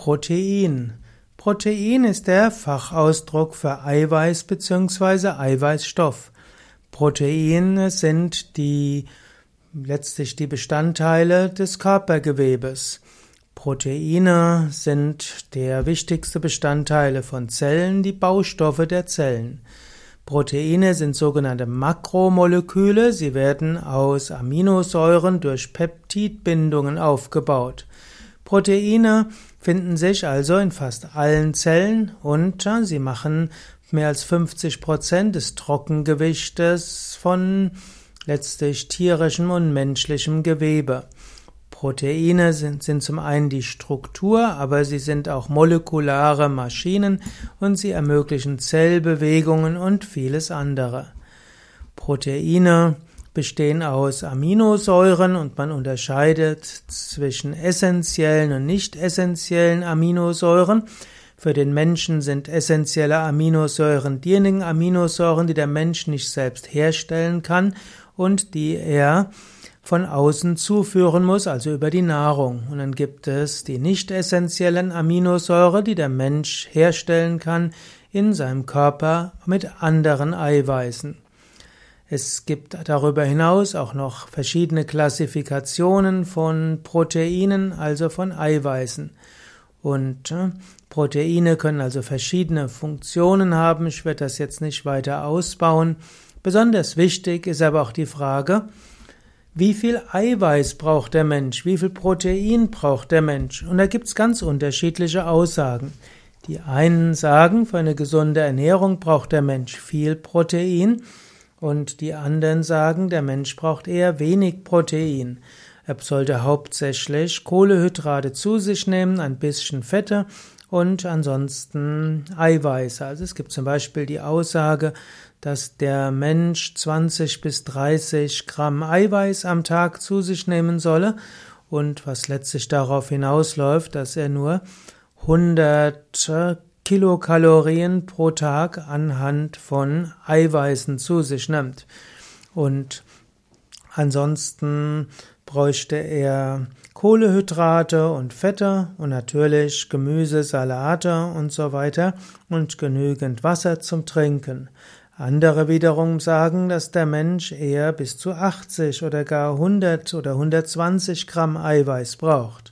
Protein. Protein ist der Fachausdruck für Eiweiß bzw. Eiweißstoff. Proteine sind die letztlich die Bestandteile des Körpergewebes. Proteine sind der wichtigste Bestandteile von Zellen, die Baustoffe der Zellen. Proteine sind sogenannte Makromoleküle, sie werden aus Aminosäuren durch Peptidbindungen aufgebaut. Proteine finden sich also in fast allen Zellen und sie machen mehr als 50 Prozent des Trockengewichtes von letztlich tierischem und menschlichem Gewebe. Proteine sind, sind zum einen die Struktur, aber sie sind auch molekulare Maschinen und sie ermöglichen Zellbewegungen und vieles andere. Proteine bestehen aus Aminosäuren und man unterscheidet zwischen essentiellen und nicht essentiellen Aminosäuren. Für den Menschen sind essentielle Aminosäuren diejenigen Aminosäuren, die der Mensch nicht selbst herstellen kann und die er von außen zuführen muss, also über die Nahrung. Und dann gibt es die nicht essentiellen Aminosäuren, die der Mensch herstellen kann in seinem Körper mit anderen Eiweißen. Es gibt darüber hinaus auch noch verschiedene Klassifikationen von Proteinen, also von Eiweißen. Und äh, Proteine können also verschiedene Funktionen haben. Ich werde das jetzt nicht weiter ausbauen. Besonders wichtig ist aber auch die Frage, wie viel Eiweiß braucht der Mensch? Wie viel Protein braucht der Mensch? Und da gibt es ganz unterschiedliche Aussagen. Die einen sagen, für eine gesunde Ernährung braucht der Mensch viel Protein. Und die anderen sagen, der Mensch braucht eher wenig Protein. Er sollte hauptsächlich Kohlehydrate zu sich nehmen, ein bisschen Fette und ansonsten Eiweiße. Also es gibt zum Beispiel die Aussage, dass der Mensch 20 bis 30 Gramm Eiweiß am Tag zu sich nehmen solle und was letztlich darauf hinausläuft, dass er nur 100 Kilokalorien pro Tag anhand von Eiweißen zu sich nimmt. Und ansonsten bräuchte er Kohlehydrate und Fette und natürlich Gemüse, Salate und so weiter und genügend Wasser zum Trinken. Andere wiederum sagen, dass der Mensch eher bis zu 80 oder gar 100 oder 120 Gramm Eiweiß braucht.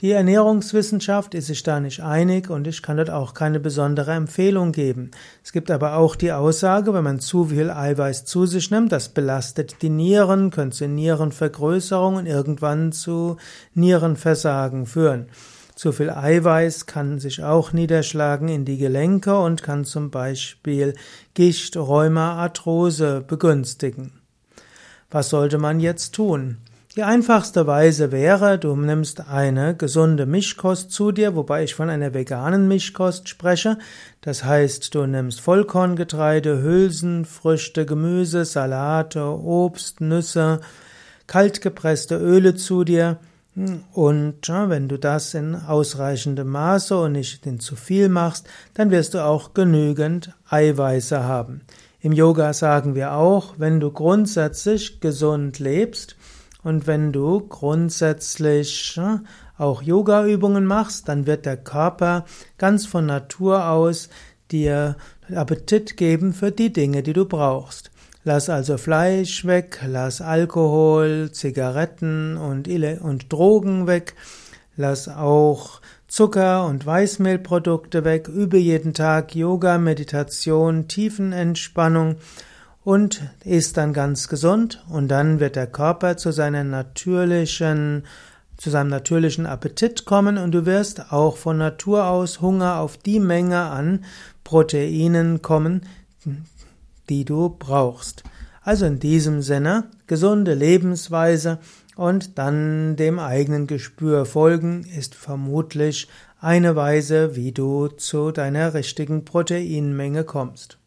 Die Ernährungswissenschaft ist sich da nicht einig und ich kann dort auch keine besondere Empfehlung geben. Es gibt aber auch die Aussage, wenn man zu viel Eiweiß zu sich nimmt, das belastet die Nieren, könnte zu Nierenvergrößerung und irgendwann zu Nierenversagen führen. Zu viel Eiweiß kann sich auch niederschlagen in die Gelenke und kann zum Beispiel Gicht, Rheuma, Arthrose begünstigen. Was sollte man jetzt tun? Die einfachste Weise wäre, du nimmst eine gesunde Mischkost zu dir, wobei ich von einer veganen Mischkost spreche. Das heißt, du nimmst Vollkorngetreide, Hülsen, Früchte, Gemüse, Salate, Obst, Nüsse, kaltgepresste Öle zu dir. Und wenn du das in ausreichendem Maße und nicht in zu viel machst, dann wirst du auch genügend Eiweiße haben. Im Yoga sagen wir auch, wenn du grundsätzlich gesund lebst, und wenn du grundsätzlich auch Yoga-Übungen machst, dann wird der Körper ganz von Natur aus dir Appetit geben für die Dinge, die du brauchst. Lass also Fleisch weg, lass Alkohol, Zigaretten und, und Drogen weg, lass auch Zucker und Weißmehlprodukte weg, übe jeden Tag Yoga, Meditation, Tiefenentspannung und ist dann ganz gesund und dann wird der Körper zu seiner natürlichen zu seinem natürlichen Appetit kommen und du wirst auch von Natur aus Hunger auf die Menge an Proteinen kommen, die du brauchst. Also in diesem Sinne gesunde Lebensweise und dann dem eigenen Gespür folgen ist vermutlich eine Weise, wie du zu deiner richtigen Proteinmenge kommst.